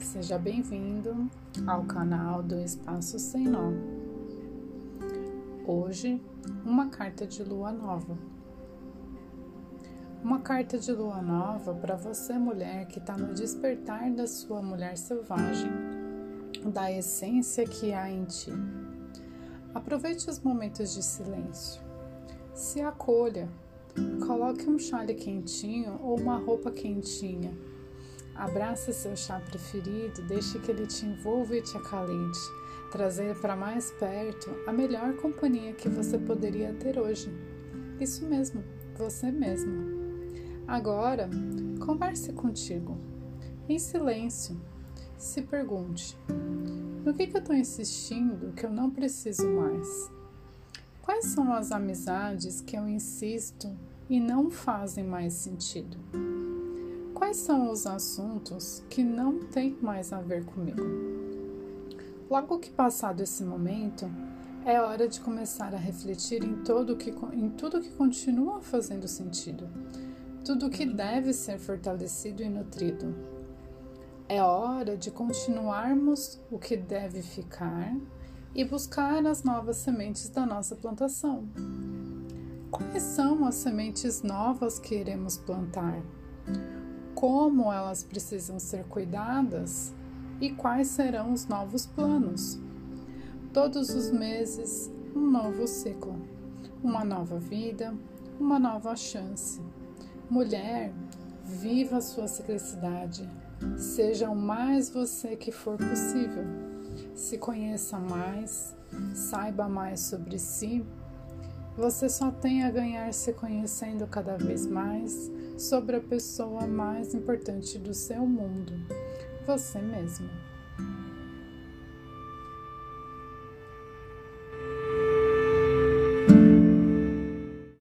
Seja bem-vindo ao canal do Espaço Sem Nó. Hoje, uma carta de lua nova. Uma carta de lua nova para você, mulher que está no despertar da sua mulher selvagem, da essência que há em ti. Aproveite os momentos de silêncio. Se acolha. Coloque um chale quentinho ou uma roupa quentinha Abrace seu chá preferido, deixe que ele te envolva e te acalente, trazer para mais perto a melhor companhia que você poderia ter hoje. Isso mesmo, você mesmo. Agora, converse contigo, em silêncio. Se pergunte: no que, que eu estou insistindo que eu não preciso mais? Quais são as amizades que eu insisto e não fazem mais sentido? Quais são os assuntos que não têm mais a ver comigo? Logo que passado esse momento, é hora de começar a refletir em, todo que, em tudo que continua fazendo sentido, tudo que deve ser fortalecido e nutrido. É hora de continuarmos o que deve ficar e buscar as novas sementes da nossa plantação. Quais são as sementes novas que iremos plantar? Como elas precisam ser cuidadas e quais serão os novos planos. Todos os meses, um novo ciclo, uma nova vida, uma nova chance. Mulher, viva sua ciclicidade. Seja o mais você que for possível. Se conheça mais, saiba mais sobre si. Você só tem a ganhar se conhecendo cada vez mais sobre a pessoa mais importante do seu mundo, você mesmo.